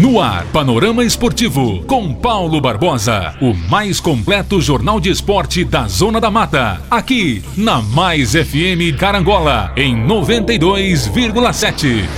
No ar, Panorama Esportivo, com Paulo Barbosa, o mais completo jornal de esporte da Zona da Mata. Aqui, na Mais FM Carangola, em 92,7.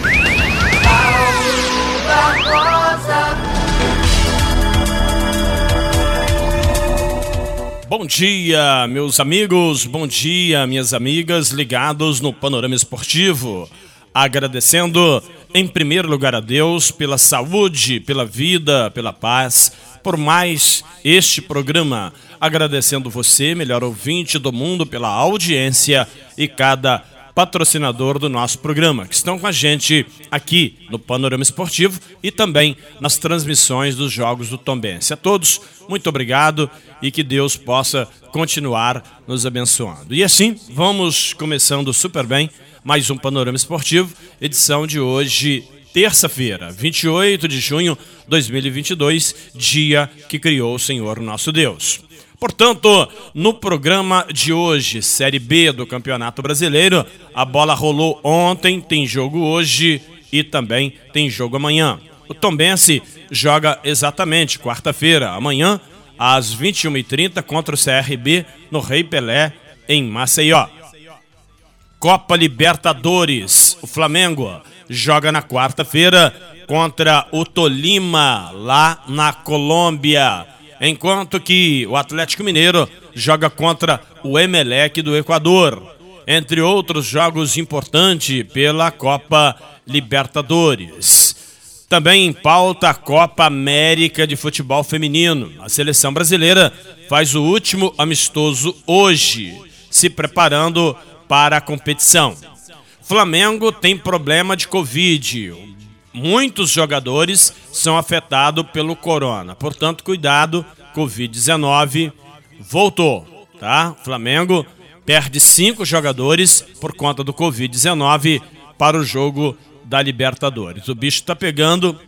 Bom dia, meus amigos, bom dia, minhas amigas ligados no Panorama Esportivo. Agradecendo em primeiro lugar a Deus pela saúde, pela vida, pela paz, por mais este programa. Agradecendo você, melhor ouvinte do mundo, pela audiência e cada patrocinador do nosso programa, que estão com a gente aqui no Panorama Esportivo e também nas transmissões dos Jogos do Tombense. A todos, muito obrigado e que Deus possa continuar nos abençoando. E assim, vamos começando super bem mais um Panorama Esportivo, edição de hoje, terça-feira, 28 de junho de 2022, dia que criou o Senhor nosso Deus. Portanto, no programa de hoje, Série B do Campeonato Brasileiro, a bola rolou ontem, tem jogo hoje e também tem jogo amanhã. O Tombense joga exatamente quarta-feira, amanhã, às 21h30, contra o CRB no Rei Pelé, em Maceió. Copa Libertadores. O Flamengo joga na quarta-feira contra o Tolima, lá na Colômbia. Enquanto que o Atlético Mineiro joga contra o Emelec do Equador. Entre outros jogos importantes pela Copa Libertadores. Também em pauta a Copa América de Futebol Feminino. A seleção brasileira faz o último amistoso hoje, se preparando para a competição. Flamengo tem problema de Covid. Muitos jogadores são afetados pelo corona. Portanto, cuidado, Covid-19 voltou, tá? Flamengo perde cinco jogadores por conta do Covid-19 para o jogo da Libertadores. O bicho tá pegando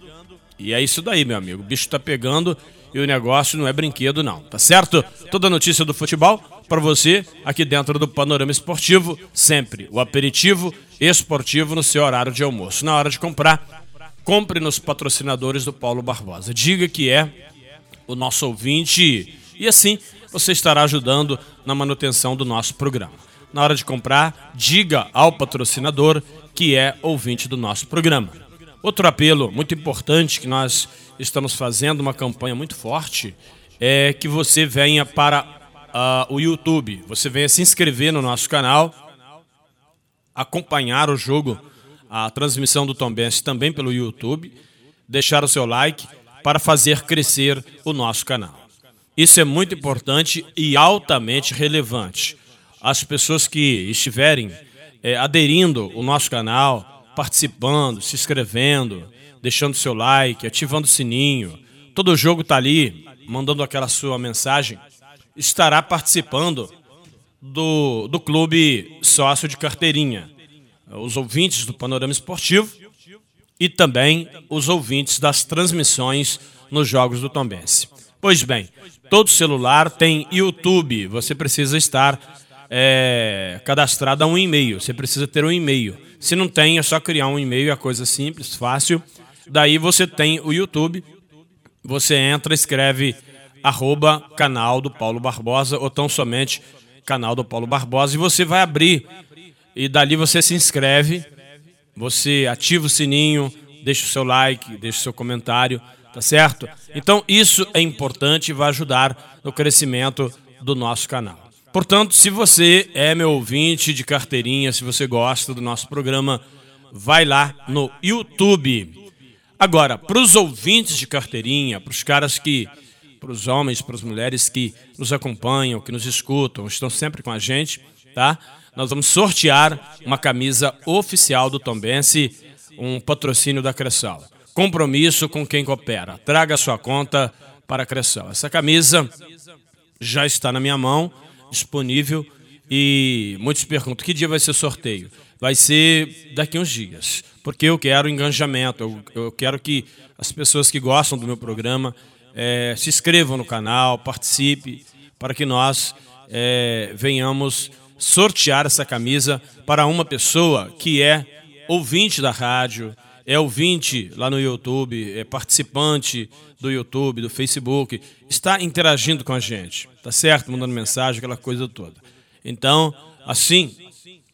e é isso daí, meu amigo. O bicho tá pegando e o negócio não é brinquedo, não, tá certo? Toda notícia do futebol para você aqui dentro do Panorama Esportivo, sempre o aperitivo esportivo no seu horário de almoço. Na hora de comprar, compre nos patrocinadores do Paulo Barbosa. Diga que é o nosso ouvinte e assim você estará ajudando na manutenção do nosso programa. Na hora de comprar, diga ao patrocinador que é ouvinte do nosso programa. Outro apelo muito importante que nós estamos fazendo, uma campanha muito forte, é que você venha para uh, o YouTube. Você venha se inscrever no nosso canal, acompanhar o jogo, a transmissão do Tombense também pelo YouTube, deixar o seu like para fazer crescer o nosso canal. Isso é muito importante e altamente relevante. As pessoas que estiverem é, aderindo ao nosso canal, participando, se inscrevendo, deixando seu like, ativando o sininho, todo jogo está ali, mandando aquela sua mensagem estará participando do, do clube sócio de carteirinha. Os ouvintes do Panorama Esportivo e também os ouvintes das transmissões nos Jogos do Tombense. Pois bem, todo celular tem YouTube. Você precisa estar é, cadastrado a um e-mail. Você precisa ter um e-mail. Se não tem, é só criar um e-mail, é coisa simples, fácil. Daí você tem o YouTube. Você entra, escreve arroba canal do Paulo Barbosa ou tão somente canal do Paulo Barbosa e você vai abrir e dali você se inscreve, você ativa o sininho, deixa o seu like, deixa o seu comentário, tá certo? Então isso é importante e vai ajudar no crescimento do nosso canal. Portanto, se você é meu ouvinte de carteirinha, se você gosta do nosso programa, vai lá no YouTube. Agora, para os ouvintes de carteirinha, para os caras que para os homens, para as mulheres que nos acompanham, que nos escutam, estão sempre com a gente, tá? Nós vamos sortear uma camisa oficial do Tombense, um patrocínio da Cressal. Compromisso com quem coopera. Traga sua conta para a Cressal. Essa camisa já está na minha mão, disponível. E muitos perguntam: que dia vai ser sorteio? Vai ser daqui uns dias, porque eu quero engajamento, eu, eu quero que as pessoas que gostam do meu programa é, se inscrevam no canal, participe, para que nós é, venhamos sortear essa camisa para uma pessoa que é ouvinte da rádio, é ouvinte lá no YouTube, é participante do YouTube, do Facebook, está interagindo com a gente, tá certo? Mandando mensagem, aquela coisa toda. Então, assim,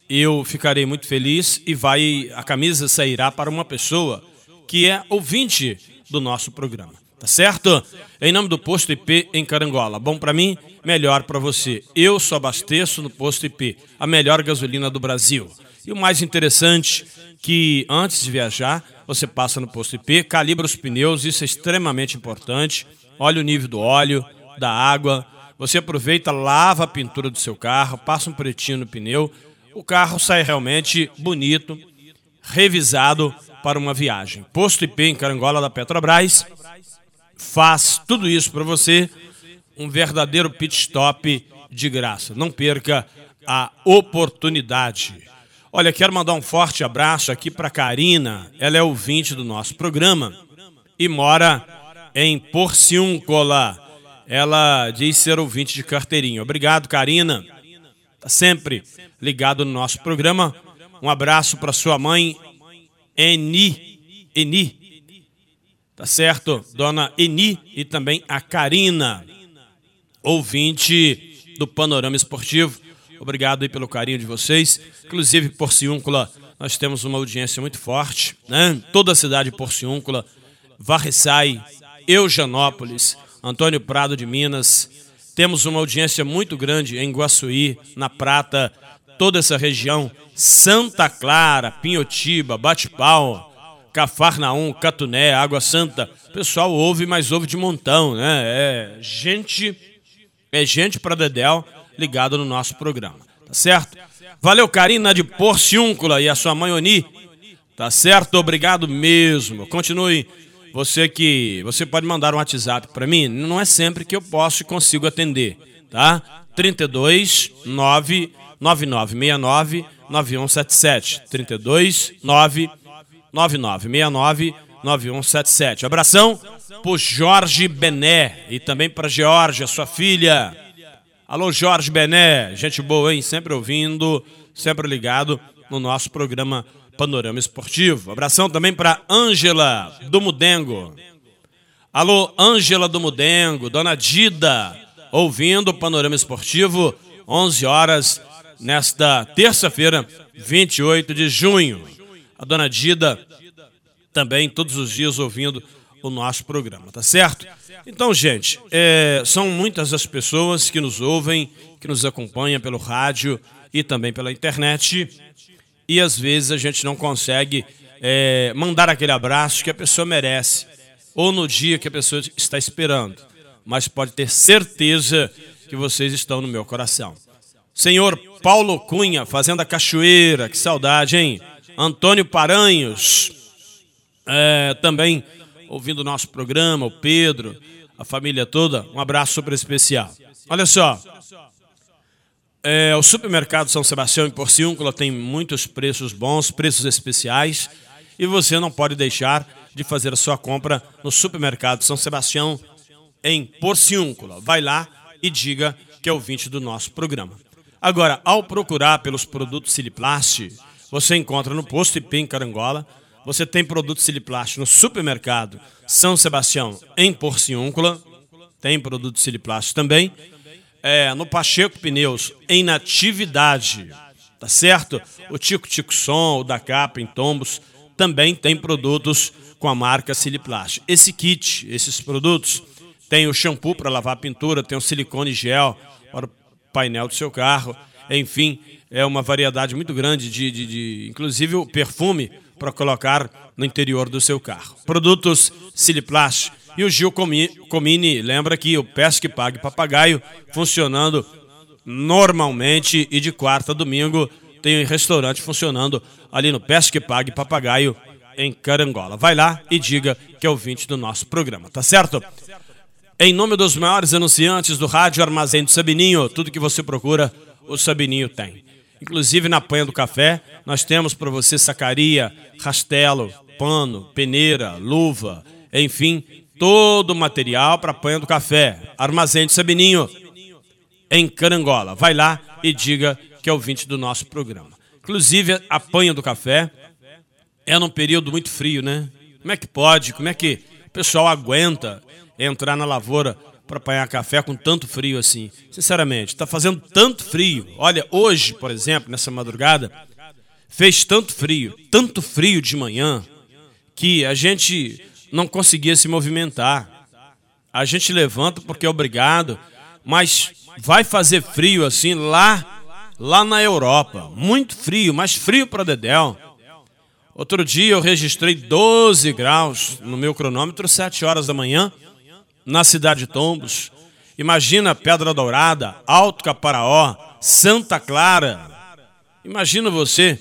eu ficarei muito feliz e vai a camisa sairá para uma pessoa que é ouvinte do nosso programa. Tá certo? Em nome do Posto IP em Carangola. Bom para mim, melhor para você. Eu só abasteço no Posto IP, a melhor gasolina do Brasil. E o mais interessante que antes de viajar, você passa no Posto IP, calibra os pneus, isso é extremamente importante. Olha o nível do óleo, da água. Você aproveita, lava a pintura do seu carro, passa um pretinho no pneu. O carro sai realmente bonito, revisado para uma viagem. Posto IP em Carangola da Petrobras faz tudo isso para você, um verdadeiro pit stop de graça. Não perca a oportunidade. Olha, quero mandar um forte abraço aqui para Karina. Ela é ouvinte do nosso programa e mora em Porciúncula. Ela diz ser ouvinte de carteirinha. Obrigado, Karina. Está sempre ligado no nosso programa. Um abraço para sua mãe, Eni. Eni. Tá certo? Dona Eni e também a Karina, ouvinte do Panorama Esportivo. Obrigado aí pelo carinho de vocês. Inclusive, Porciúncula, nós temos uma audiência muito forte, né? Toda a cidade de Porciúncula, Varriçai, Eujanópolis, Antônio Prado de Minas. Temos uma audiência muito grande em Guaçuí, na Prata, toda essa região, Santa Clara, Pinhotiba, Bate-Pau, Cafarnaum, Catuné, Água Santa. O pessoal ouve, mas ouve de montão, né? É gente, é gente para Dedéu ligado no nosso programa, tá certo? Valeu, Karina de Porciúncula e a sua mãe Oni, tá certo? Obrigado mesmo. Continue. Você que você pode mandar um WhatsApp para mim, não é sempre que eu posso e consigo atender, tá? 32 9 9969 9177 32 9 9969-9177. Abração pro Jorge Bené e também para Georgia, sua filha. Alô, Jorge Bené, gente boa, hein? Sempre ouvindo, sempre ligado no nosso programa Panorama Esportivo. Abração também para Ângela do Mudengo. Alô, Ângela do Mudengo, Dona Dida, ouvindo o Panorama Esportivo, 11 horas, nesta terça-feira, 28 de junho a dona Dida também todos os dias ouvindo o nosso programa, tá certo? Então, gente, é, são muitas as pessoas que nos ouvem, que nos acompanham pelo rádio e também pela internet, e às vezes a gente não consegue é, mandar aquele abraço que a pessoa merece, ou no dia que a pessoa está esperando, mas pode ter certeza que vocês estão no meu coração. Senhor Paulo Cunha, Fazenda Cachoeira, que saudade, hein? Antônio Paranhos, é, também ouvindo o nosso programa, o Pedro, a família toda, um abraço super especial. Olha só, é, o supermercado São Sebastião em Porciúncula tem muitos preços bons, preços especiais, e você não pode deixar de fazer a sua compra no supermercado São Sebastião em Porciúncula. Vai lá e diga que é ouvinte do nosso programa. Agora, ao procurar pelos produtos Siliplast, você encontra no posto IP em Carangola. Você tem produtos Siliplast no supermercado São Sebastião em Porciúncula. Tem produtos Siliplast também. É, no Pacheco Pneus em Natividade. Tá certo? O Tico Tico Som, o da Capa em Tombos também tem produtos com a marca Siliplast. Esse kit, esses produtos, tem o shampoo para lavar a pintura, tem o silicone gel para o painel do seu carro, enfim, é uma variedade muito grande de, de, de inclusive o perfume para colocar no interior do seu carro. Produtos Siliplast. E o Gil Comini lembra que o Pesque Pague Papagaio funcionando normalmente e de quarta a domingo tem um restaurante funcionando ali no Pesque Pague Papagaio em Carangola. Vai lá e diga que é ouvinte do nosso programa, tá certo? Em nome dos maiores anunciantes do rádio Armazém do Sabininho, tudo que você procura, o Sabininho tem. Inclusive na panha do café, nós temos para você sacaria, rastelo, pano, peneira, luva, enfim, todo o material para a panha do café. Armazém do Sabininho, em Carangola. Vai lá e diga que é ouvinte do nosso programa. Inclusive, a panha do café é num período muito frio, né? Como é que pode? Como é que o pessoal aguenta entrar na lavoura para apanhar café com tanto frio assim? Sinceramente, está fazendo tanto frio. Olha, hoje, por exemplo, nessa madrugada, fez tanto frio, tanto frio de manhã, que a gente não conseguia se movimentar. A gente levanta porque é obrigado, mas vai fazer frio assim lá lá na Europa. Muito frio, mais frio para Dedéu. Outro dia eu registrei 12 graus no meu cronômetro, 7 horas da manhã, na cidade de Tombos. Imagina Pedra Dourada, Alto Caparaó, Santa Clara. Imagina você.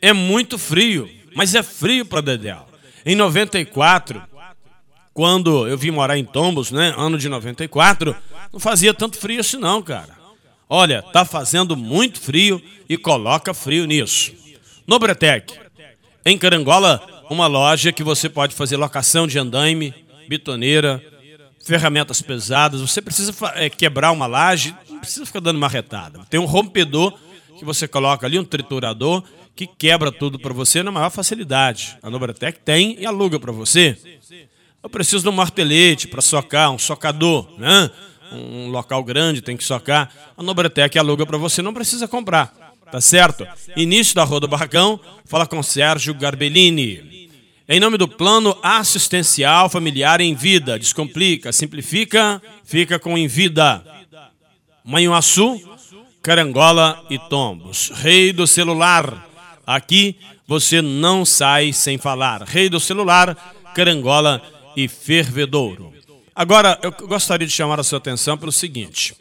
É muito frio, mas é frio para Dedéu. Em 94, quando eu vim morar em Tombos, né, ano de 94, não fazia tanto frio assim não, cara. Olha, tá fazendo muito frio e coloca frio nisso. Nobretec, em Carangola, uma loja que você pode fazer locação de andaime, bitoneira, ferramentas pesadas. Você precisa é, quebrar uma laje, não precisa ficar dando marretada. Tem um rompedor que você coloca ali, um triturador, que quebra tudo para você na maior facilidade. A Nobretec tem e aluga para você. Eu preciso de um martelete para socar, um socador, né? um local grande, tem que socar. A Nobretec aluga para você, não precisa comprar. Tá certo? Início da Roda Barracão, fala com Sérgio Garbellini. Em nome do Plano Assistencial Familiar em Vida. Descomplica, simplifica, fica com Em Vida. Manhuaçu, Carangola e Tombos. Rei do celular. Aqui você não sai sem falar. Rei do celular, Carangola e Fervedouro. Agora, eu gostaria de chamar a sua atenção para o seguinte: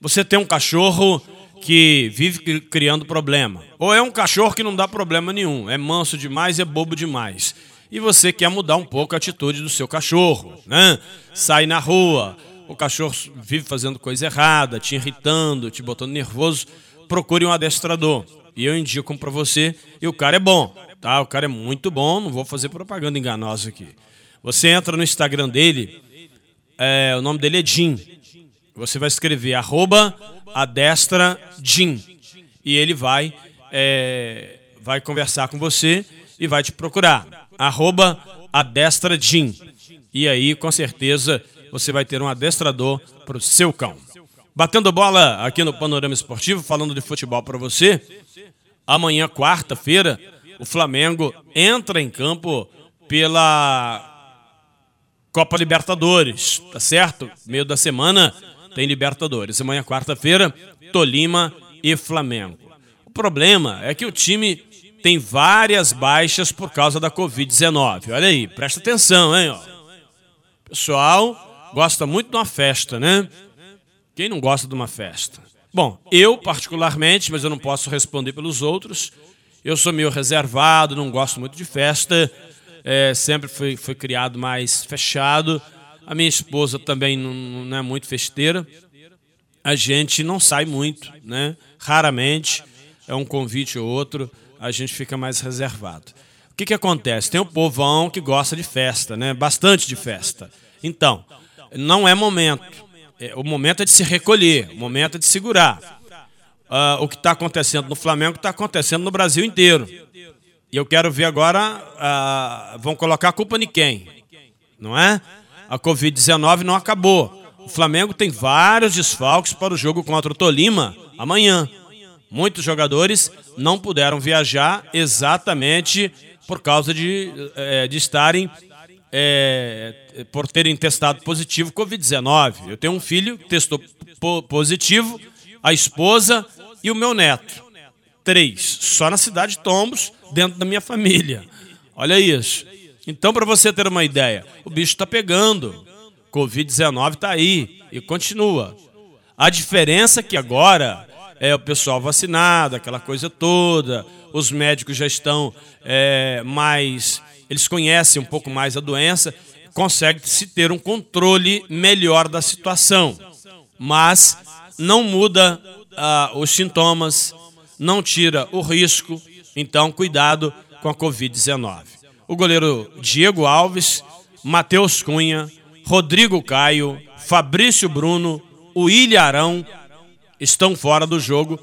você tem um cachorro que vive criando problema, ou é um cachorro que não dá problema nenhum, é manso demais, é bobo demais. E você quer mudar um pouco a atitude do seu cachorro, né? Sai na rua, o cachorro vive fazendo coisa errada, te irritando, te botando nervoso, procure um adestrador. E eu indico para você, e o cara é bom, tá? O cara é muito bom, não vou fazer propaganda enganosa aqui. Você entra no Instagram dele, é, o nome dele é Jim. Você vai escrever arroba adestra Jim. E ele vai, é, vai conversar com você e vai te procurar. Arroba adestra Jim. E aí, com certeza, você vai ter um adestrador para o seu cão. Batendo bola aqui no Panorama Esportivo, falando de futebol para você. Amanhã, quarta-feira, o Flamengo entra em campo pela Copa Libertadores, tá certo? Meio da semana tem Libertadores. Amanhã, quarta-feira, Tolima e Flamengo. O problema é que o time tem várias baixas por causa da Covid-19. Olha aí, presta atenção, hein? Ó. Pessoal gosta muito de uma festa, né? Quem não gosta de uma festa? Bom, eu particularmente, mas eu não posso responder pelos outros. Eu sou meio reservado, não gosto muito de festa é, sempre foi, foi criado mais fechado. A minha esposa também não, não é muito festeira. A gente não sai muito, né? Raramente é um convite ou outro, a gente fica mais reservado. O que, que acontece? Tem o povão que gosta de festa, né? Bastante de festa. Então, não é momento. É, o momento é de se recolher, o momento é de segurar. Uh, o que está acontecendo no Flamengo está acontecendo no Brasil inteiro. E eu quero ver agora, uh, vão colocar a culpa em quem? Não é? A Covid-19 não acabou. O Flamengo tem vários desfalques para o jogo contra o Tolima amanhã. Muitos jogadores não puderam viajar exatamente por causa de, é, de estarem, é, por terem testado positivo Covid-19. Eu tenho um filho que testou positivo, a esposa e o meu neto. Três, só na cidade de Tombos dentro da minha família. Olha isso. Então, para você ter uma ideia, o bicho está pegando. Covid-19 está aí e continua. A diferença é que agora é o pessoal vacinado, aquela coisa toda, os médicos já estão é, mais. Eles conhecem um pouco mais a doença, consegue-se ter um controle melhor da situação. Mas não muda ah, os sintomas, não tira o risco, então cuidado com a Covid-19. O goleiro Diego Alves, Matheus Cunha, Rodrigo Caio, Fabrício Bruno, o Ilharão estão fora do jogo.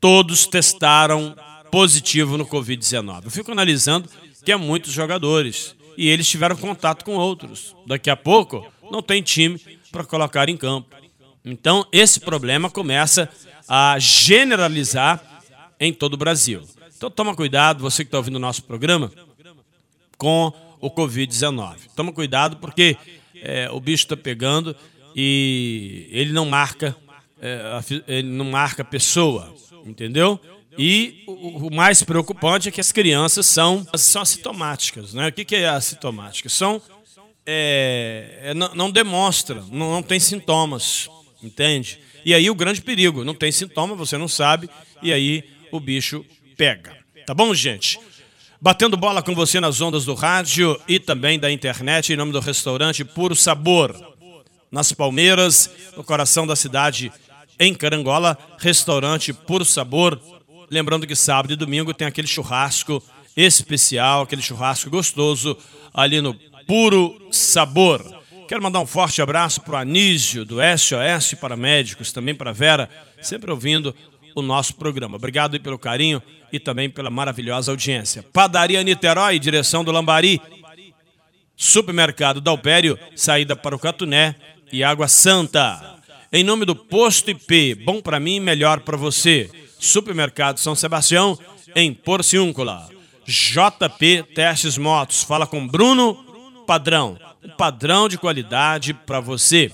Todos testaram positivo no Covid-19. Eu fico analisando que é muitos jogadores e eles tiveram contato com outros. Daqui a pouco não tem time para colocar em campo. Então esse problema começa a generalizar em todo o Brasil. Então toma cuidado, você que está ouvindo o nosso programa, com o Covid-19. Toma cuidado porque é, o bicho está pegando e ele não marca, ele não marca pessoa, entendeu? E o, mais preocupante é que as crianças são, são assintomáticas. Né? O que, que é assintomática? São, é, é não, não, demonstra, não, não tem sintomas, entende? E aí o grande perigo, não tem sintoma, você não sabe, e aí o bicho pega. Tá bom, gente? Batendo bola com você nas ondas do rádio e também da internet, em nome do restaurante Puro Sabor. Nas Palmeiras, no coração da cidade, em Carangola, restaurante Puro Sabor. Lembrando que sábado e domingo tem aquele churrasco especial, aquele churrasco gostoso ali no Puro Sabor. Quero mandar um forte abraço para o Anísio, do SOS Paramédicos, também para a Vera, sempre ouvindo o nosso programa. Obrigado pelo carinho e também pela maravilhosa audiência. Padaria Niterói, direção do Lambari. Supermercado Dalpério, saída para o Catuné e Água Santa. Em nome do Posto IP, bom para mim, melhor para você. Supermercado São Sebastião, em Porciúncula. JP Testes Motos, fala com Bruno Padrão. Um padrão de qualidade para você.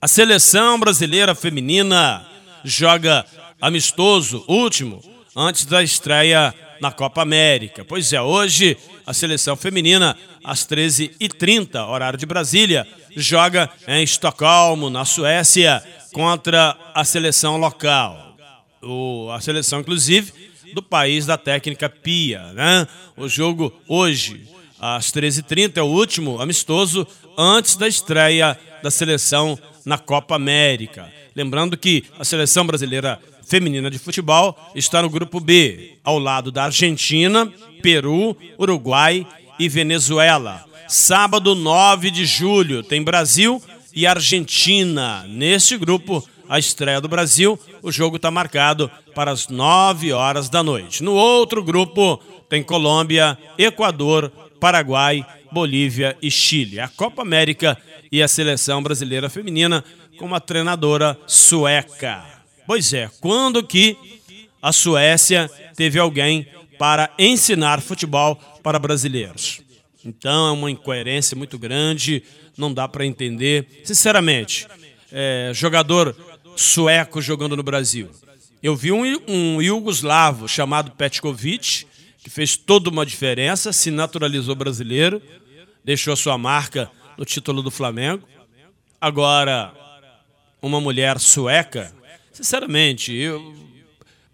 A seleção brasileira feminina joga amistoso, último, antes da estreia na Copa América. Pois é, hoje a seleção feminina, às 13h30, horário de Brasília, joga em Estocolmo, na Suécia, contra a seleção local. O, a seleção, inclusive, do país da técnica Pia. Né? O jogo hoje, às 13h30, é o último amistoso antes da estreia da seleção na Copa América. Lembrando que a seleção brasileira feminina de futebol está no grupo B, ao lado da Argentina, Peru, Uruguai e Venezuela. Sábado 9 de julho tem Brasil e Argentina. Neste grupo, a estreia do Brasil, o jogo está marcado para as 9 horas da noite. No outro grupo tem Colômbia, Equador, Paraguai, Bolívia e Chile. A Copa América e a seleção brasileira feminina com uma treinadora sueca. Pois é, quando que a Suécia teve alguém para ensinar futebol para brasileiros? Então é uma incoerência muito grande, não dá para entender. Sinceramente, é, jogador sueco jogando no Brasil. Eu vi um, um iugoslavo chamado Petkovic, que fez toda uma diferença, se naturalizou brasileiro, deixou a sua marca no título do Flamengo. Agora, uma mulher sueca, sinceramente, eu,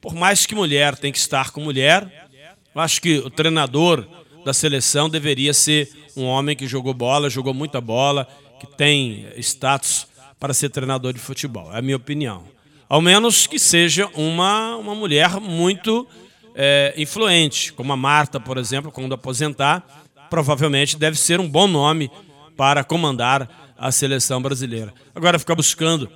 por mais que mulher tem que estar com mulher, eu acho que o treinador da seleção deveria ser um homem que jogou bola, jogou muita bola, que tem status para ser treinador de futebol. É a minha opinião. Ao menos que seja uma, uma mulher muito é, influente, como a Marta, por exemplo, quando aposentar, provavelmente deve ser um bom nome para comandar a seleção brasileira. Agora, ficar buscando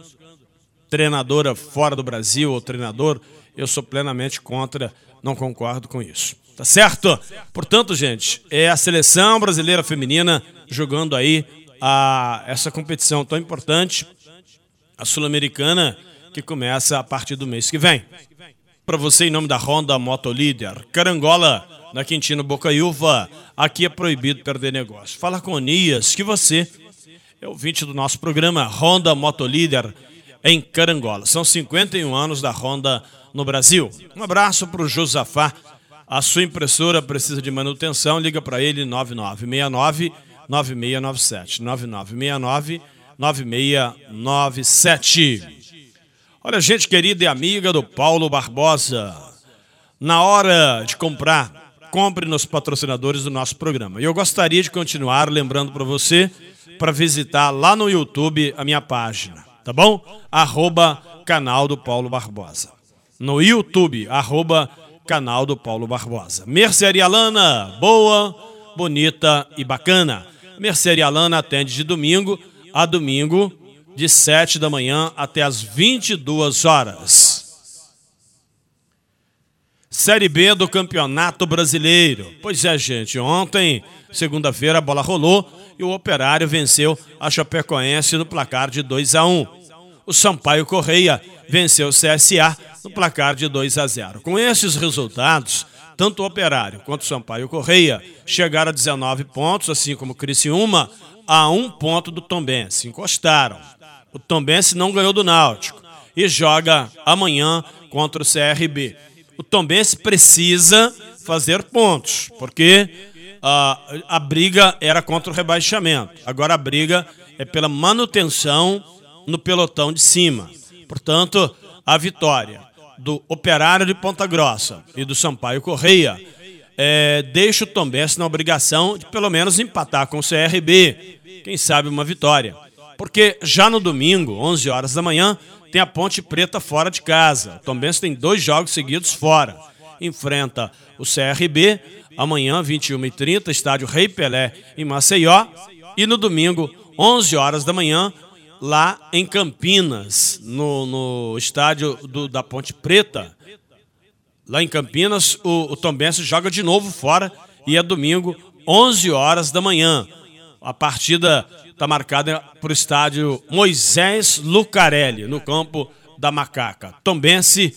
treinadora fora do Brasil ou treinador, eu sou plenamente contra, não concordo com isso. Tá certo? Portanto, gente, é a seleção brasileira feminina jogando aí a, essa competição tão importante, a Sul-Americana, que começa a partir do mês que vem. Para você, em nome da Honda Moto Líder, Carangola, na Quintino Bocaiúva, aqui é proibido perder negócio. Fala com o Nias, que você é ouvinte do nosso programa Honda Motolíder em Carangola. São 51 anos da Honda no Brasil. Um abraço para o Josafá. A sua impressora precisa de manutenção, liga para ele 9969 9697. 9969 9697. Olha, gente querida e amiga do Paulo Barbosa, na hora de comprar, compre nos patrocinadores do nosso programa. E eu gostaria de continuar lembrando para você para visitar lá no YouTube a minha página, tá bom? Arroba canal do Paulo Barbosa. No YouTube, arroba canal do Paulo Barbosa. Mercearia Lana, boa, bonita e bacana. Mercearia Lana atende de domingo a domingo, de 7 da manhã até as 22 horas. Série B do Campeonato Brasileiro. Pois é, gente, ontem, segunda-feira, a bola rolou e o Operário venceu a Chapecoense no placar de 2 a 1. O Sampaio Correia venceu o CSA no placar de 2 a 0. Com esses resultados, tanto o Operário quanto o Sampaio Correia chegaram a 19 pontos, assim como o Criciúma, a um ponto do Tombense. Encostaram. O Tombense não ganhou do Náutico e joga amanhã contra o CRB. O Tombense precisa fazer pontos, porque a, a briga era contra o rebaixamento. Agora a briga é pela manutenção no pelotão de cima. Portanto, a vitória do Operário de Ponta Grossa e do Sampaio Correia é, deixa o Tombense na obrigação de pelo menos empatar com o CRB quem sabe uma vitória. Porque já no domingo, 11 horas da manhã, tem a Ponte Preta fora de casa. O Tombense tem dois jogos seguidos fora. Enfrenta o CRB, amanhã, 21h30, estádio Rei Pelé, em Maceió. E no domingo, 11 horas da manhã, lá em Campinas, no, no estádio do, da Ponte Preta. Lá em Campinas, o, o Tombense joga de novo fora e é domingo, 11 horas da manhã. A partida está marcada para o estádio Moisés Lucarelli, no campo da Macaca. Tombense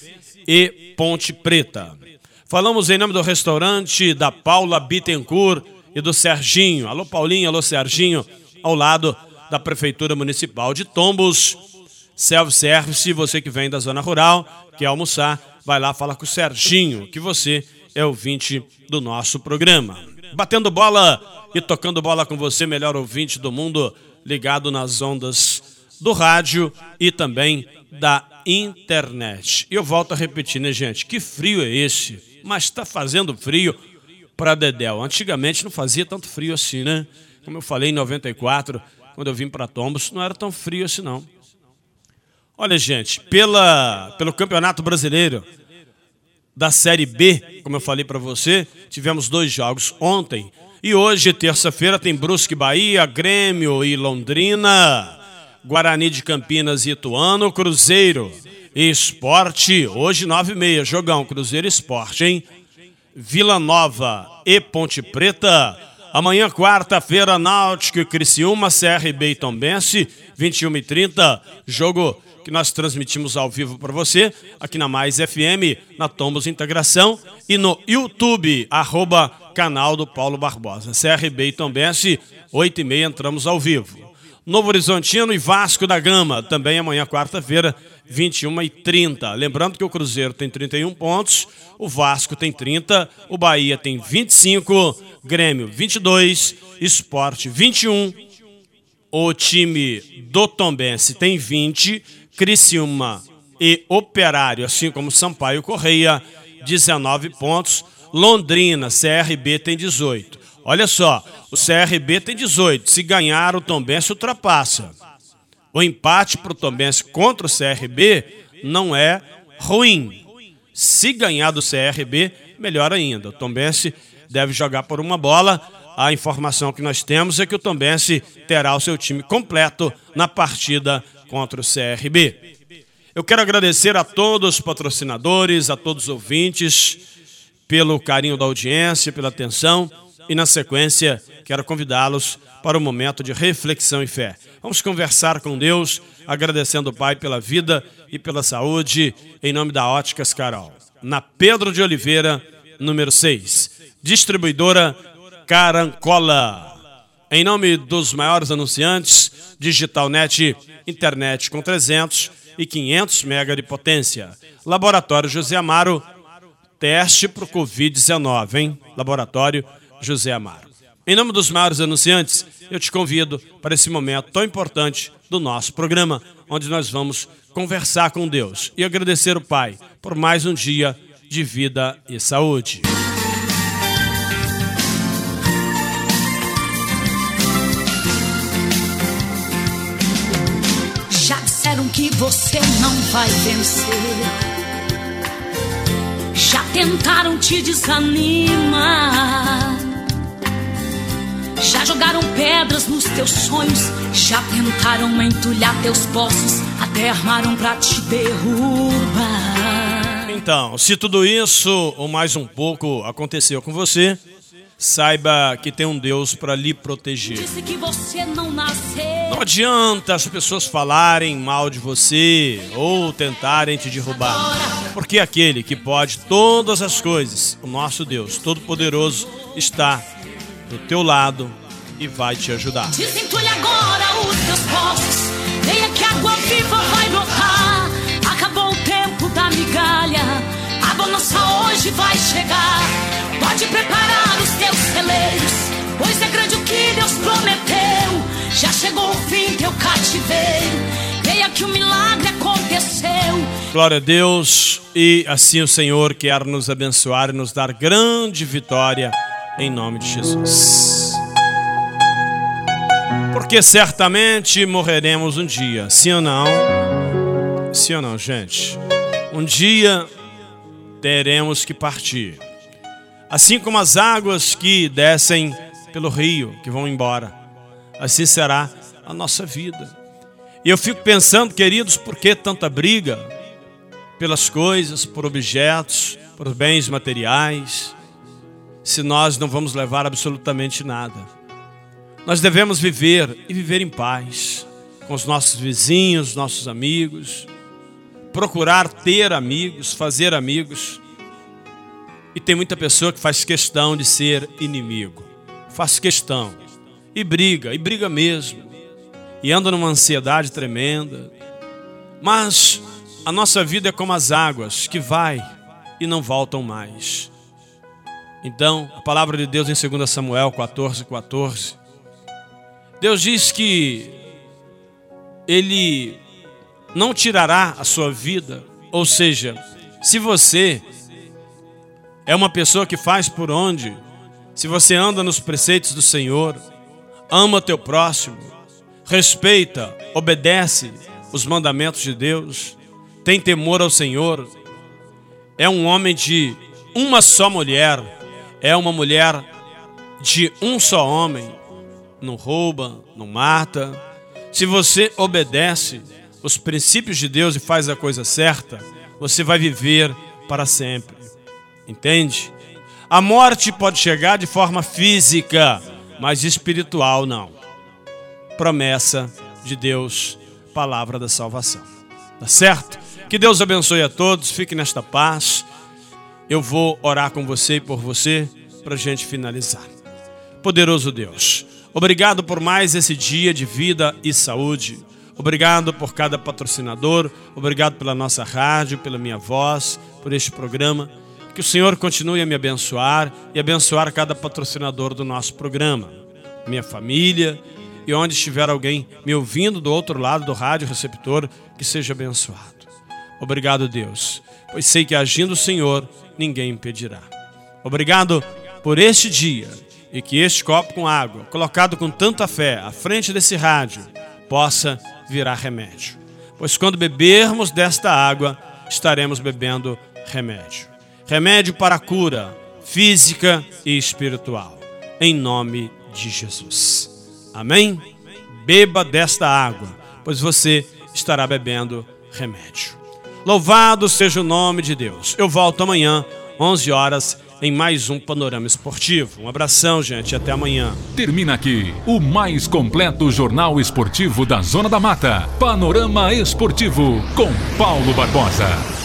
e Ponte Preta. Falamos em nome do restaurante da Paula Bittencourt e do Serginho. Alô, Paulinho, alô, Serginho, ao lado da Prefeitura Municipal de Tombos. Self-service, você que vem da zona rural, quer almoçar, vai lá falar com o Serginho, que você é ouvinte do nosso programa. Batendo bola e tocando bola com você, melhor ouvinte do mundo, ligado nas ondas do rádio e também da internet. E eu volto a repetir, né, gente? Que frio é esse? Mas está fazendo frio para Dedéu. Antigamente não fazia tanto frio assim, né? Como eu falei em 94, quando eu vim para Tombos, não era tão frio assim, não. Olha, gente, pela, pelo Campeonato Brasileiro da Série B, como eu falei para você, tivemos dois jogos ontem. E hoje, terça-feira, tem Brusque Bahia, Grêmio e Londrina, Guarani de Campinas e Ituano, Cruzeiro e Esporte. Hoje, nove e meia, jogão Cruzeiro e Esporte, hein? Vila Nova e Ponte Preta. Amanhã, quarta-feira, Náutico e Criciúma, CRB e Tombense, 21 e 30 jogo que nós transmitimos ao vivo para você, aqui na Mais FM, na Tombos Integração e no YouTube, arroba canal do Paulo Barbosa. CRB e Tombense, 8 e meia, entramos ao vivo. Novo Horizontino e Vasco da Gama, também amanhã, quarta-feira, 21 e 30. Lembrando que o Cruzeiro tem 31 pontos, o Vasco tem 30, o Bahia tem 25, Grêmio 22, Esporte 21, o time do Tombense tem 20, Criciúma e Operário, assim como Sampaio Correia, 19 pontos. Londrina, CRB tem 18. Olha só, o CRB tem 18. Se ganhar, o Tombense ultrapassa. O empate para o Tombense contra o CRB não é ruim. Se ganhar do CRB, melhor ainda. O Tombense deve jogar por uma bola. A informação que nós temos é que o Tombense terá o seu time completo na partida contra o CRB. Eu quero agradecer a todos os patrocinadores, a todos os ouvintes pelo carinho da audiência, pela atenção e, na sequência, quero convidá-los para um momento de reflexão e fé. Vamos conversar com Deus, agradecendo o Pai pela vida e pela saúde, em nome da Óticas Carol. Na Pedro de Oliveira, número 6, distribuidora Carancola. Em nome dos maiores anunciantes, Digitalnet, internet com 300 e 500 mega de potência. Laboratório José Amaro, teste para o Covid-19, hein? Laboratório José Amaro. Em nome dos maiores anunciantes, eu te convido para esse momento tão importante do nosso programa, onde nós vamos conversar com Deus e agradecer o Pai por mais um dia de vida e saúde. Já disseram que você não vai vencer. Já tentaram te desanimar. Já jogaram pedras nos teus sonhos. Já tentaram entulhar teus poços. Até armaram pra te derrubar. Então, se tudo isso ou mais um pouco aconteceu com você, saiba que tem um Deus para lhe proteger. Não. Não adianta as pessoas falarem mal de você ou tentarem te derrubar. Porque aquele que pode todas as coisas, o nosso Deus Todo-Poderoso, está do teu lado e vai te ajudar. Desentulhe agora os teus poços. Venha que água viva vai brotar. Acabou o tempo da migalha. A bonança hoje vai chegar. Pode preparar os teus celeiros. Pois é grande o que Deus prometeu. Já chegou o fim teu cativeiro. Venha que o milagre aconteceu. Glória a Deus e assim o Senhor quer nos abençoar e nos dar grande vitória em nome de Jesus. Porque certamente morreremos um dia, sim ou não? Sim ou não, gente? Um dia teremos que partir. Assim como as águas que descem pelo rio, que vão embora, assim será a nossa vida. E eu fico pensando, queridos, por que tanta briga pelas coisas, por objetos, por bens materiais, se nós não vamos levar absolutamente nada? Nós devemos viver e viver em paz com os nossos vizinhos, nossos amigos, procurar ter amigos, fazer amigos. E tem muita pessoa que faz questão de ser inimigo, faz questão e briga, e briga mesmo, e anda numa ansiedade tremenda. Mas a nossa vida é como as águas que vai e não voltam mais. Então, a palavra de Deus em 2 Samuel 14, 14 Deus diz que Ele não tirará a sua vida. Ou seja, se você é uma pessoa que faz por onde, se você anda nos preceitos do Senhor, ama teu próximo, respeita, obedece os mandamentos de Deus, tem temor ao Senhor, é um homem de uma só mulher, é uma mulher de um só homem, não rouba, não mata. Se você obedece os princípios de Deus e faz a coisa certa, você vai viver para sempre. Entende? A morte pode chegar de forma física, mas espiritual não. Promessa de Deus, palavra da salvação. Tá certo? Que Deus abençoe a todos, fique nesta paz. Eu vou orar com você e por você para a gente finalizar. Poderoso Deus. Obrigado por mais esse dia de vida e saúde. Obrigado por cada patrocinador. Obrigado pela nossa rádio, pela minha voz, por este programa. Que o Senhor continue a me abençoar e abençoar cada patrocinador do nosso programa, minha família e onde estiver alguém me ouvindo do outro lado do rádio receptor, que seja abençoado. Obrigado, Deus, pois sei que agindo o Senhor, ninguém impedirá. Obrigado por este dia e que este copo com água, colocado com tanta fé à frente desse rádio, possa virar remédio. Pois quando bebermos desta água, estaremos bebendo remédio. Remédio para a cura física e espiritual. Em nome de Jesus. Amém? Beba desta água, pois você estará bebendo remédio. Louvado seja o nome de Deus. Eu volto amanhã, 11 horas em mais um Panorama Esportivo. Um abração, gente, até amanhã. Termina aqui o mais completo jornal esportivo da Zona da Mata. Panorama Esportivo com Paulo Barbosa.